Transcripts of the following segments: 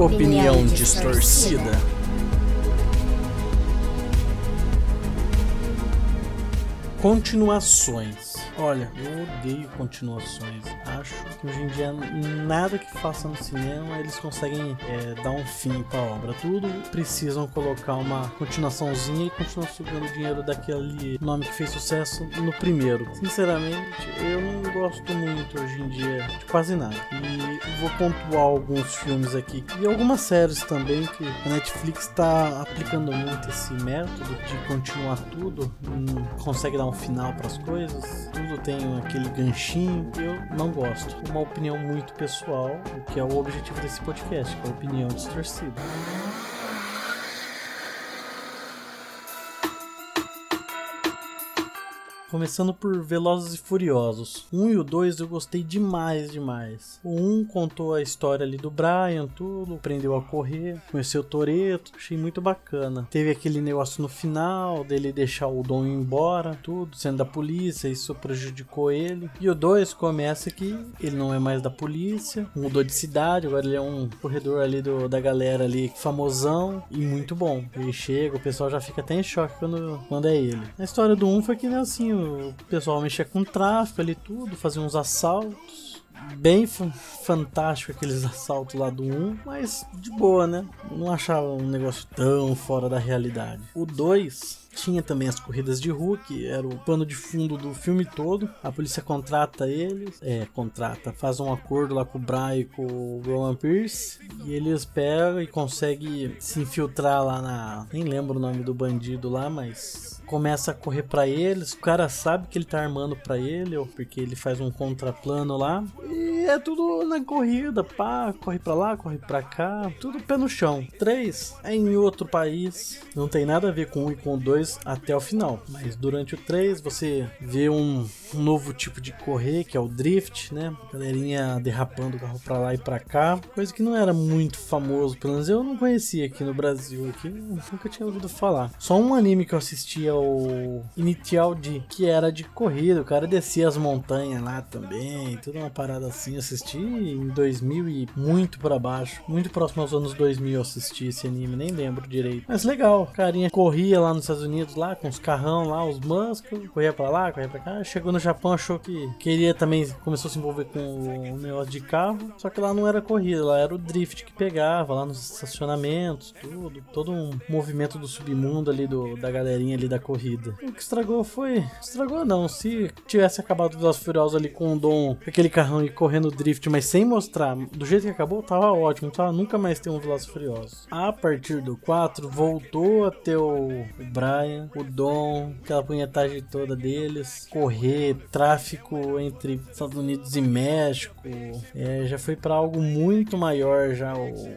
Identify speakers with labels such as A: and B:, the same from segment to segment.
A: Opinião distorcida. Continuações. Olha, eu odeio continuações. Acho que hoje em dia nada que faça no cinema eles conseguem é, dar um fim pra obra. Tudo precisam colocar uma continuaçãozinha e continuar sugando dinheiro daquele nome que fez sucesso no primeiro. Sinceramente, eu não gosto muito hoje em dia de quase nada. E vou pontuar alguns filmes aqui e algumas séries também que a Netflix está aplicando muito esse método de continuar tudo, consegue dar um final para as coisas tudo tem aquele ganchinho que eu não gosto. Uma opinião muito pessoal, o que é o objetivo desse podcast, que é a opinião distorcida. Começando por Velozes e Furiosos. 1 e o 2 eu gostei demais, demais. O 1 contou a história ali do Brian, tudo, aprendeu a correr, conheceu o Toreto, achei muito bacana. Teve aquele negócio no final dele deixar o Dom embora, tudo, sendo da polícia, isso prejudicou ele. E o 2 começa que ele não é mais da polícia, mudou de cidade, agora ele é um corredor ali do, da galera ali, famosão e muito bom. Ele chega, o pessoal já fica até em choque quando, quando é ele. A história do 1 foi que nem assim, o pessoal mexia com tráfico ali tudo, fazia uns assaltos. Bem fantástico aqueles assaltos lá do 1, mas de boa, né? Não achava um negócio tão fora da realidade. O 2 tinha também as corridas de rua, que era o pano de fundo do filme todo. A polícia contrata eles, é, contrata, faz um acordo lá com o Brian e com o Roman Pierce, e eles pegam e conseguem se infiltrar lá na. Nem lembro o nome do bandido lá, mas começa a correr para eles. O cara sabe que ele tá armando para ele, ou porque ele faz um contraplano lá. E é tudo na corrida, pá, corre para lá, corre para cá, tudo pé no chão. 3 é em outro país, não tem nada a ver com um e com dois até o final. Mas durante o 3 você vê um, um novo tipo de correr, que é o drift, né? Galerinha derrapando o carro para lá e para cá, coisa que não era muito famoso, pelo menos eu não conhecia aqui no Brasil, aqui nunca tinha ouvido falar. Só um anime que eu assistia o Initial D, que era de corrida. O cara descia as montanhas lá também, tudo uma parada assim. Assisti em 2000 e muito para baixo, muito próximo aos anos 2000 eu assisti esse anime, nem lembro direito. Mas legal, carinha corria lá nos Estados Unidos lá com os carrão lá, os muscles, corria para lá, corria para cá. Chegou no Japão, achou que queria também, começou a se envolver com o negócio de carro, só que lá não era corrida, lá era o drift que pegava lá nos estacionamentos, tudo, todo um movimento do submundo ali do, da galerinha ali da corrida. O que estragou foi. Estragou não. Se tivesse acabado os Velozes Furiosos ali com o Dom, aquele carrão e correndo drift, mas sem mostrar, do jeito que acabou, tava ótimo. Tava nunca mais ter um Velozes Furiosos. A partir do 4, voltou a ter o, o Brian, o Dom, aquela punhetagem toda deles, correr, tráfico entre Estados Unidos e México. É, já foi para algo muito maior já.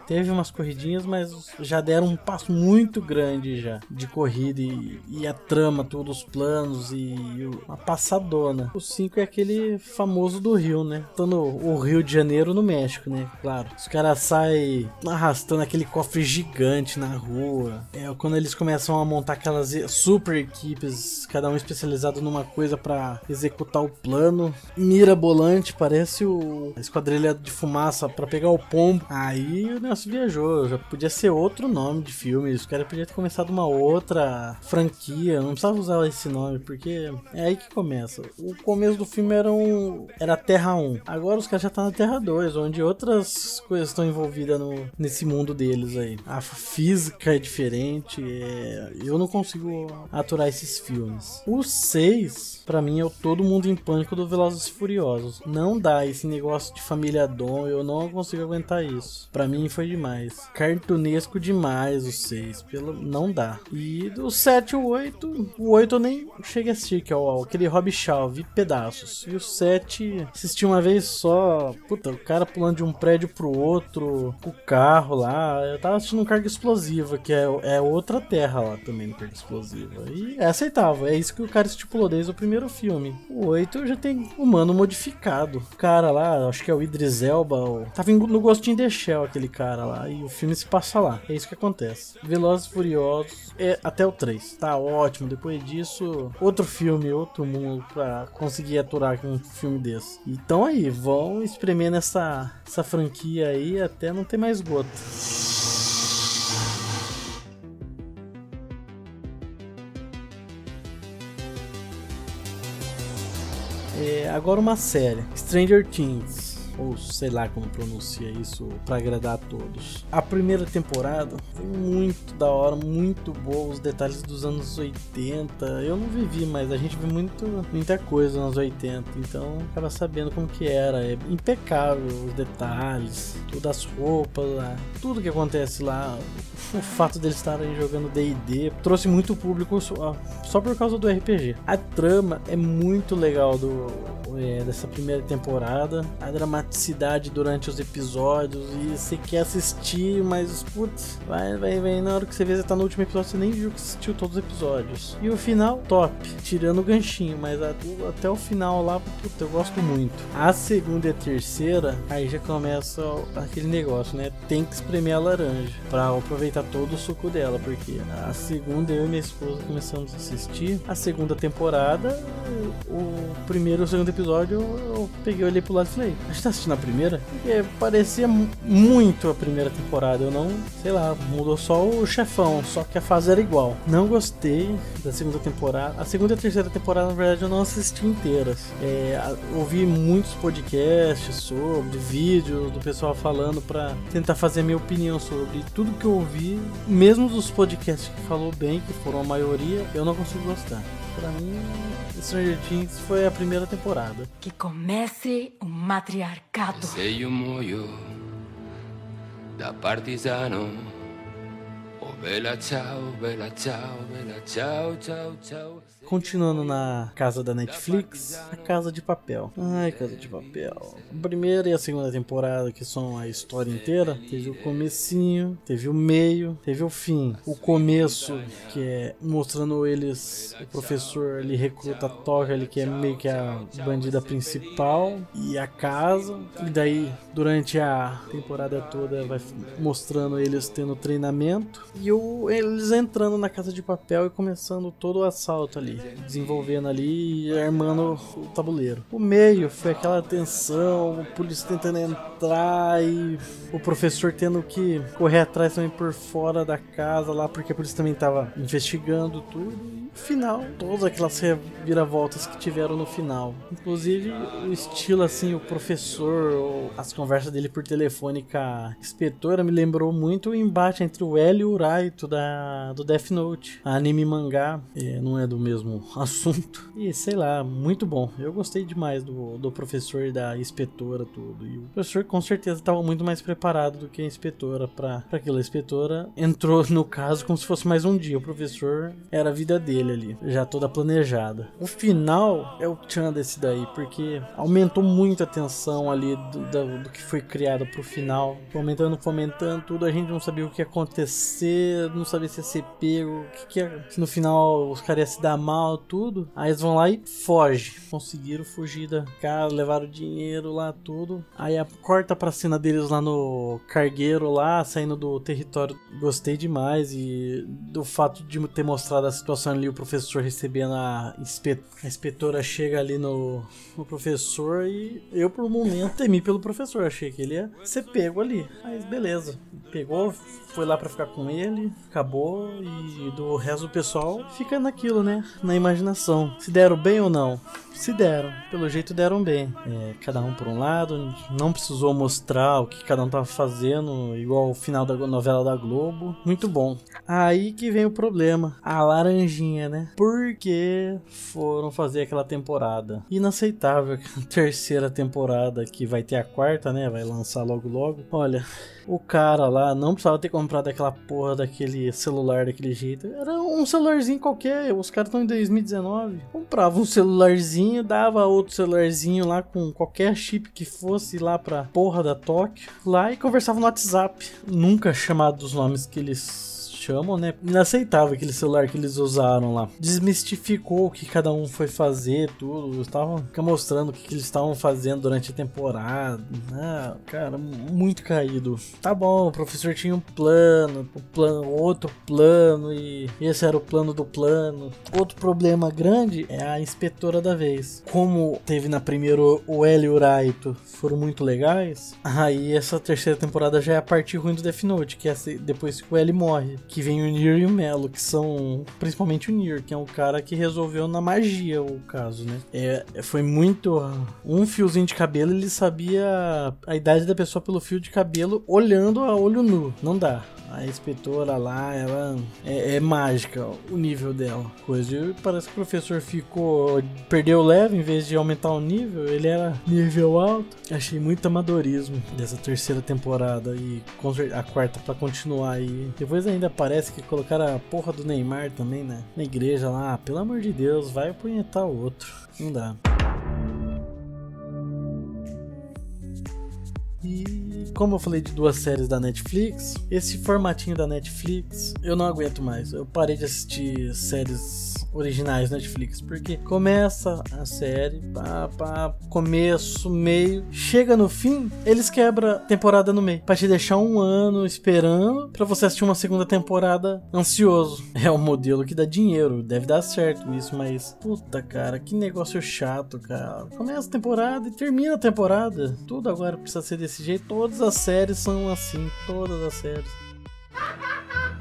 A: Teve umas corridinhas, mas já deram um passo muito grande já de corrida e, e a trama, todos os planos e uma passadona. O 5 é aquele famoso do Rio, né? Tô o Rio de Janeiro no México, né? Claro. Os caras saem arrastando aquele cofre gigante na rua. É quando eles começam a montar aquelas super equipes, cada um especializado numa coisa para executar o plano. Mirabolante, parece o esquadrilha de fumaça para pegar o pombo. Aí o negócio viajou. Já podia ser outro nome de filme. Os caras podiam ter começado uma outra franquia não precisava usar esse nome, porque é aí que começa. O começo do filme era, um, era Terra 1. Agora os caras já estão tá na Terra 2, onde outras coisas estão envolvidas no, nesse mundo deles aí. A física é diferente, é... eu não consigo aturar esses filmes. O 6, para mim, é o Todo Mundo em Pânico do Velozes e Furiosos. Não dá esse negócio de família Dom, eu não consigo aguentar isso. Para mim foi demais. Cartunesco demais o 6, pelo... não dá. E do 7 e 8, o 8 eu nem cheguei a assistir, que é o, aquele Rob Shaw, vi pedaços. E o 7 assisti uma vez só. Puta, o cara pulando de um prédio pro outro, com o carro lá. Eu tava assistindo um carga explosiva, que é, é outra terra lá também no carga explosiva. E é aceitável, é isso que o cara estipulou desde o primeiro filme. O 8 já tem humano modificado. O cara lá, acho que é o Idris Elba, tava no Gostinho de Shell aquele cara lá. E o filme se passa lá. É isso que acontece. Velozes Furiosos é até o 3. Tá ótimo. Depois disso, outro filme, outro mundo pra conseguir aturar com um filme desse. Então aí, vão espremendo essa, essa franquia aí até não ter mais gota. É, agora uma série, Stranger Things ou sei lá como pronuncia isso para agradar a todos. A primeira temporada muito da hora, muito boa, os detalhes dos anos 80. Eu não vivi, mas a gente viu muito, muita coisa nos 80, então acaba sabendo como que era. É impecável os detalhes, todas as roupas lá, tudo que acontece lá. O fato deles estarem jogando D&D trouxe muito público só, só por causa do RPG. A trama é muito legal do é, dessa primeira temporada. A dramaticidade durante os episódios e você quer assistir, mas putz, vai, vai, vai. Na hora que você vê, você tá no último episódio, você nem viu que assistiu todos os episódios. E o final, top. Tirando o ganchinho, mas a, até o final lá, puta, eu gosto muito. A segunda e a terceira, aí já começa aquele negócio, né? Tem que espremer a laranja para aproveitar todo o suco dela, porque a segunda eu e minha esposa começamos a assistir. A segunda temporada, o primeiro e o segundo episódio episódio, eu peguei, olhei pro lado e falei, a gente tá assistindo a primeira? Porque parecia muito a primeira temporada. Eu não, sei lá, mudou só o chefão, só que a fase era igual. Não gostei da segunda temporada. A segunda e a terceira temporada, na verdade, eu não assisti inteiras. É, ouvi muitos podcasts sobre, vídeos do pessoal falando pra tentar fazer a minha opinião sobre tudo que eu ouvi, mesmo dos podcasts que falou bem, que foram a maioria, eu não consigo gostar. Pra mim, Stranger Things foi a primeira temporada.
B: Que comece o matriarcado.
C: Sei o moio da partisano.
A: Continuando na casa da Netflix, a Casa de Papel. Ai, Casa de Papel. A primeira e a segunda temporada, que são a história inteira, teve o comecinho, teve o meio, teve o fim. O começo, que é mostrando eles, o professor ele recruta a Toca, ele que é meio que a bandida principal, e a casa. E daí, durante a temporada toda, vai mostrando eles tendo treinamento. E o, eles entrando na Casa de Papel e começando todo o assalto ali desenvolvendo ali e armando o tabuleiro. O meio foi aquela tensão, o polícia tentando entrar e o professor tendo que correr atrás também por fora da casa lá, porque a polícia também estava investigando tudo final, todas aquelas reviravoltas que tiveram no final. Inclusive o estilo assim, o professor, as conversas dele por telefone com a inspetora me lembrou muito o embate entre o L e o Raito da, do Death Note. Anime mangá é, não é do mesmo assunto. E sei lá, muito bom. Eu gostei demais do, do professor e da inspetora tudo. E o professor com certeza estava muito mais preparado do que a inspetora para aquilo. A inspetora entrou no caso como se fosse mais um dia. O professor era a vida dele dele ali, já toda planejada. O final é o tchan desse daí, porque aumentou muito a tensão ali do, do, do que foi criado pro final. Fomentando, fomentando tudo, a gente não sabia o que ia acontecer, não sabia se ia ser pego, o que, que ia, se no final os caras iam se dar mal, tudo. Aí eles vão lá e foge. Conseguiram fugir da casa, levaram dinheiro lá, tudo. Aí a, corta pra cena deles lá no cargueiro lá, saindo do território. Gostei demais e do fato de ter mostrado a situação ali o professor recebendo a, inspe a inspetora chega ali no, no, professor e eu por um momento temi pelo professor, achei que ele ia ser pego ali. Mas beleza, pegou, foi lá para ficar com ele, acabou e do resto do pessoal fica naquilo, né? Na imaginação. Se deram bem ou não? Se deram, pelo jeito deram bem. É, cada um por um lado, não precisou mostrar o que cada um tava fazendo, igual o final da novela da Globo. Muito bom. Aí que vem o problema, a laranjinha, né? Por que foram fazer aquela temporada? Inaceitável a terceira temporada que vai ter a quarta, né? Vai lançar logo logo. Olha, o cara lá não precisava ter comprado aquela porra daquele celular daquele jeito. Era um celularzinho qualquer. Os caras estão em 2019. Comprava um celularzinho, dava outro celularzinho lá com qualquer chip que fosse lá pra porra da Tóquio. Lá e conversava no WhatsApp. Nunca chamado dos nomes que eles chamam, né? Inaceitável aquele celular que eles usaram lá. Desmistificou o que cada um foi fazer, tudo. Estavam mostrando o que, eles estavam fazendo durante a temporada. Ah, cara, muito caído. Tá bom, o professor tinha um plano, o plano, outro plano, e esse era o plano do plano. Outro problema grande é a inspetora da vez. Como teve na primeira o L e o Raito foram muito legais, aí essa terceira temporada já é a parte ruim do Death Note, que é depois que o L morre, que vem o Nier e o Melo, que são principalmente o Nier, que é um cara que resolveu na magia o caso, né? É, foi muito um fiozinho de cabelo, ele sabia a idade da pessoa pelo fio de cabelo olhando a olho nu. Não dá a inspetora lá, ela é, é, mágica o nível dela. Coisa. Parece que o professor ficou. perdeu leve em vez de aumentar o nível, ele era nível alto. Achei muito amadorismo dessa terceira temporada e a quarta para continuar aí. Depois ainda parece que colocaram a porra do Neymar também, né? Na igreja lá, pelo amor de Deus, vai apunhetar o outro. Não dá. Como eu falei de duas séries da Netflix, esse formatinho da Netflix eu não aguento mais. Eu parei de assistir séries originais Netflix, porque começa a série, pá, pá, começo, meio, chega no fim, eles quebram a temporada no meio, pra te deixar um ano esperando para você assistir uma segunda temporada ansioso. É um modelo que dá dinheiro, deve dar certo isso, mas puta cara, que negócio chato, cara. Começa a temporada e termina a temporada. Tudo agora precisa ser desse jeito, todas as séries são assim, todas as séries.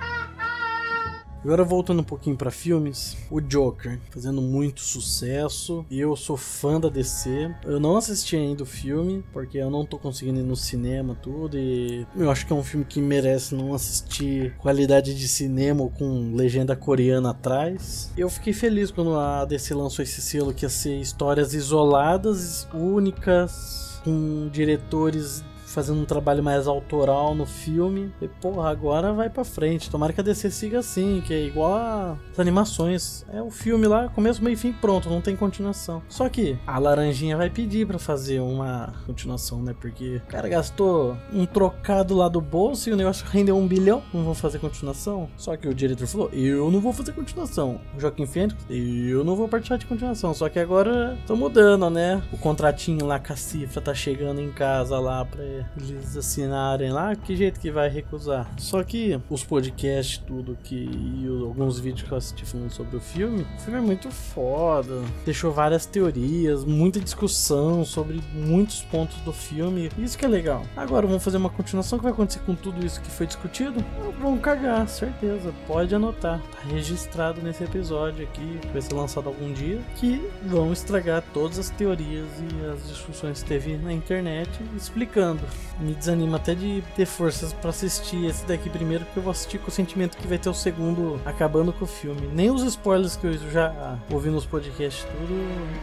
A: Agora voltando um pouquinho para filmes, o Joker fazendo muito sucesso. Eu sou fã da DC. Eu não assisti ainda o filme porque eu não tô conseguindo ir no cinema tudo e eu acho que é um filme que merece não assistir qualidade de cinema ou com legenda coreana atrás. Eu fiquei feliz quando a DC lançou esse selo que ia ser histórias isoladas, únicas, com diretores fazendo um trabalho mais autoral no filme. E, porra, agora vai pra frente. Tomara que a DC siga assim, que é igual as animações. É o filme lá, começo, meio fim, pronto, não tem continuação. Só que a Laranjinha vai pedir para fazer uma continuação, né? Porque o cara gastou um trocado lá do bolso e o negócio rendeu um bilhão. Não vão fazer continuação. Só que o diretor falou: Eu não vou fazer continuação. O Joaquim Fênix, eu não vou participar de continuação. Só que agora tô mudando, né? O contratinho lá com a cifra tá chegando em casa lá pra eles assinarem lá, que jeito que vai recusar? Só que os podcasts, tudo que e alguns vídeos que eu assisti falando sobre o filme, o filme é muito foda. Deixou várias teorias, muita discussão sobre muitos pontos do filme. Isso que é legal. Agora vamos fazer uma continuação. O que vai acontecer com tudo isso que foi discutido? Vamos cagar, certeza. Pode anotar. Tá registrado nesse episódio aqui, que vai ser lançado algum dia, que vão estragar todas as teorias e as discussões que teve na internet explicando me desanima até de ter forças para assistir esse daqui primeiro, porque eu vou assistir com o sentimento que vai ter o segundo acabando com o filme. Nem os spoilers que eu já ouvi nos podcasts tudo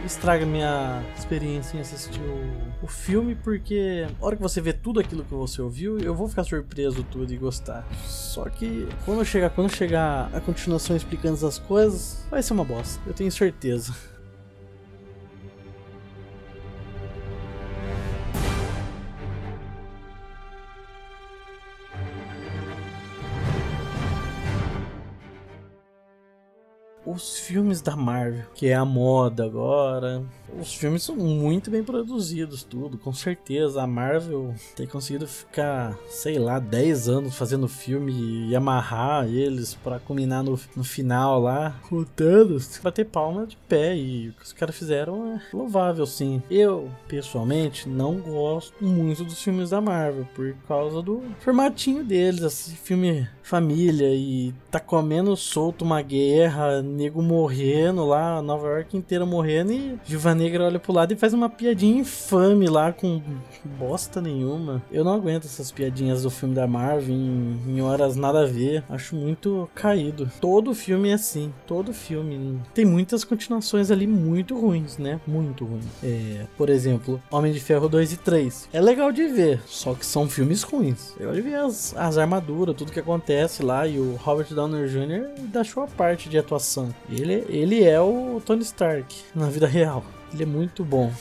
A: estraga minha experiência em assistir o, o filme, porque a hora que você vê tudo aquilo que você ouviu, eu vou ficar surpreso tudo e gostar. Só que quando chegar, quando chegar a continuação explicando essas coisas, vai ser uma bosta, eu tenho certeza. Os filmes da Marvel, que é a moda agora. Os filmes são muito bem produzidos, tudo, com certeza. A Marvel tem conseguido ficar, sei lá, 10 anos fazendo filme e amarrar eles para culminar no, no final lá, com Thanos. Bater palma de pé e o que os caras fizeram é louvável, sim. Eu, pessoalmente, não gosto muito dos filmes da Marvel por causa do formatinho deles, esse filme família e tá comendo solto uma guerra, nego morrendo lá, Nova York inteira morrendo e Viva Negra olha pro lado e faz uma piadinha infame lá com bosta nenhuma. Eu não aguento essas piadinhas do filme da Marvel em, em horas nada a ver. Acho muito caído. Todo filme é assim, todo filme. Tem muitas continuações ali muito ruins, né? Muito ruins. É, por exemplo, Homem de Ferro 2 e 3. É legal de ver, só que são filmes ruins. Eu de ver as, as armaduras, tudo que acontece lá e o Robert Downey Jr. da sua parte de atuação. Ele, ele é o Tony Stark na vida real. Ele é muito bom.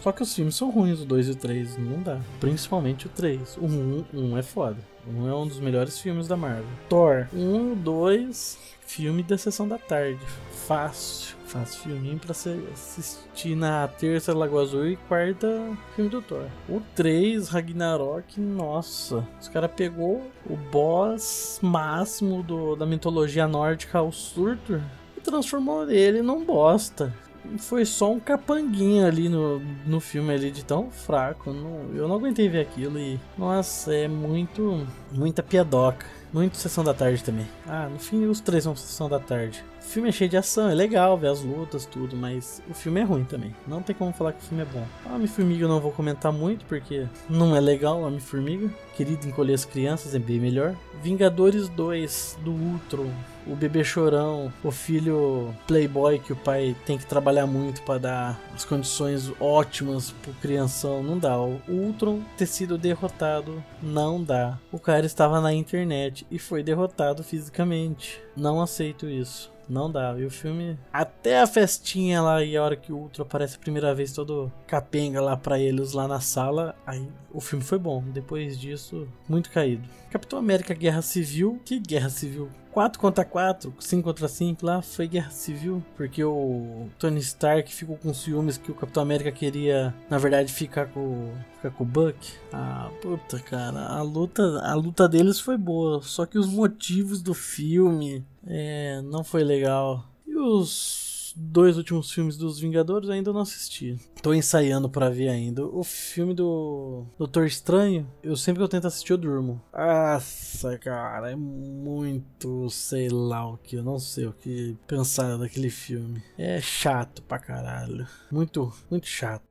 A: Só que os filmes são ruins, o 2 e o 3, não dá. Principalmente o 3. O 1, 1 é foda. O 1 é um dos melhores filmes da Marvel. Thor 1, 2, filme da sessão da tarde. Fácil. Fácil filminho pra você assistir na terça Lagoa Azul e quarta filme do Thor. O 3, Ragnarok, nossa. Os caras pegou o boss máximo do, da mitologia nórdica, o Surtur, e transformou ele num bosta foi só um capanguinho ali no, no filme ali de tão fraco. Não, eu não aguentei ver aquilo e. Nossa, é muito. muita piadoca. Muito sessão da tarde também. Ah, no fim os três são sessão da tarde. O filme é cheio de ação, é legal ver as lutas, tudo, mas o filme é ruim também. Não tem como falar que o filme é bom. Homem-Formiga eu não vou comentar muito, porque não é legal Homem-Formiga. Querido encolher as crianças é bem melhor. Vingadores 2 do Ultron o bebê chorão, o filho playboy que o pai tem que trabalhar muito para dar as condições ótimas pro crianção, não dá. O Ultron ter sido derrotado, não dá. O cara estava na internet e foi derrotado fisicamente. Não aceito isso. Não dá. E o filme. Até a festinha lá e a hora que o Ultron aparece a primeira vez, todo capenga lá pra eles lá na sala. Aí o filme foi bom. Depois disso, muito caído. Capitão América Guerra Civil. Que Guerra Civil? 4 contra 4, 5 contra 5 lá, foi guerra civil, porque o Tony Stark ficou com ciúmes que o Capitão América queria, na verdade, ficar com, ficar com o Buck. Ah, puta, cara, a luta, a luta deles foi boa, só que os motivos do filme é, não foi legal. E os dois últimos filmes dos Vingadores ainda não assisti. Tô ensaiando para ver ainda. O filme do Doutor Estranho, eu sempre que eu tento assistir eu durmo. Nossa, cara, é muito, sei lá o que, eu não sei o que pensar daquele filme. É chato pra caralho. Muito, muito chato.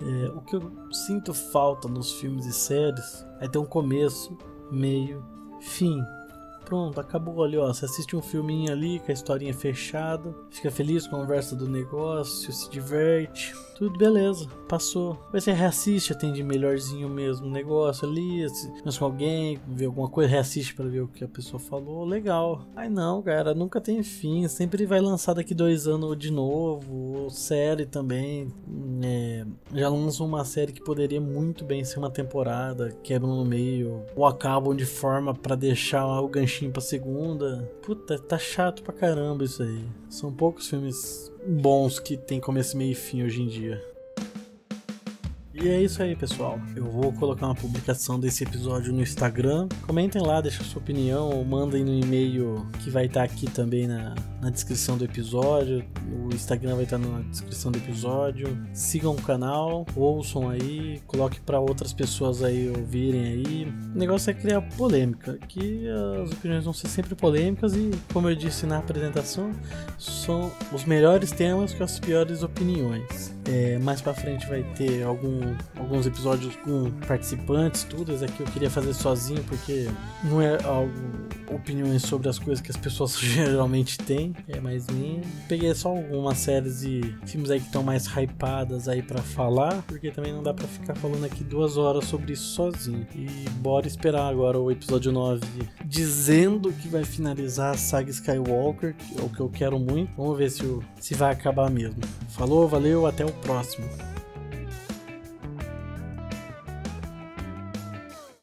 A: É, o que eu sinto falta nos filmes e séries é ter um começo, meio, fim pronto, acabou ali, ó. Você assiste um filminho ali com a historinha fechada, fica feliz conversa do negócio, se diverte, tudo beleza, passou. Aí você reassiste, atende melhorzinho mesmo o negócio ali, se com alguém, vê alguma coisa, reassiste para ver o que a pessoa falou, legal. Aí não, cara, nunca tem fim, sempre vai lançar daqui dois anos de novo, série também. É, já lançam uma série que poderia muito bem ser uma temporada, quebram no meio, ou acabam de forma para deixar o ganchinho pra segunda. Puta, tá chato pra caramba isso aí. São poucos filmes bons que tem começo, meio e fim hoje em dia. E é isso aí, pessoal. Eu vou colocar uma publicação desse episódio no Instagram. Comentem lá, deixem sua opinião, ou mandem no e-mail que vai estar aqui também na, na descrição do episódio. O Instagram vai estar na descrição do episódio. Sigam o canal, ouçam aí, coloque para outras pessoas aí ouvirem aí. O negócio é criar polêmica, que as opiniões vão ser sempre polêmicas e, como eu disse na apresentação, são os melhores temas com as piores opiniões. É, mais para frente vai ter algum, alguns episódios com participantes, tudo. Esse aqui eu queria fazer sozinho porque não é algo opiniões sobre as coisas que as pessoas geralmente têm, é mais minha. Peguei só algumas séries e filmes aí que estão mais hypadas aí para falar, porque também não dá para ficar falando aqui duas horas sobre isso sozinho. E bora esperar agora o episódio 9 dizendo que vai finalizar a saga Skywalker, que é o que eu quero muito. Vamos ver se, se vai acabar mesmo. Falou, valeu, até o próximo.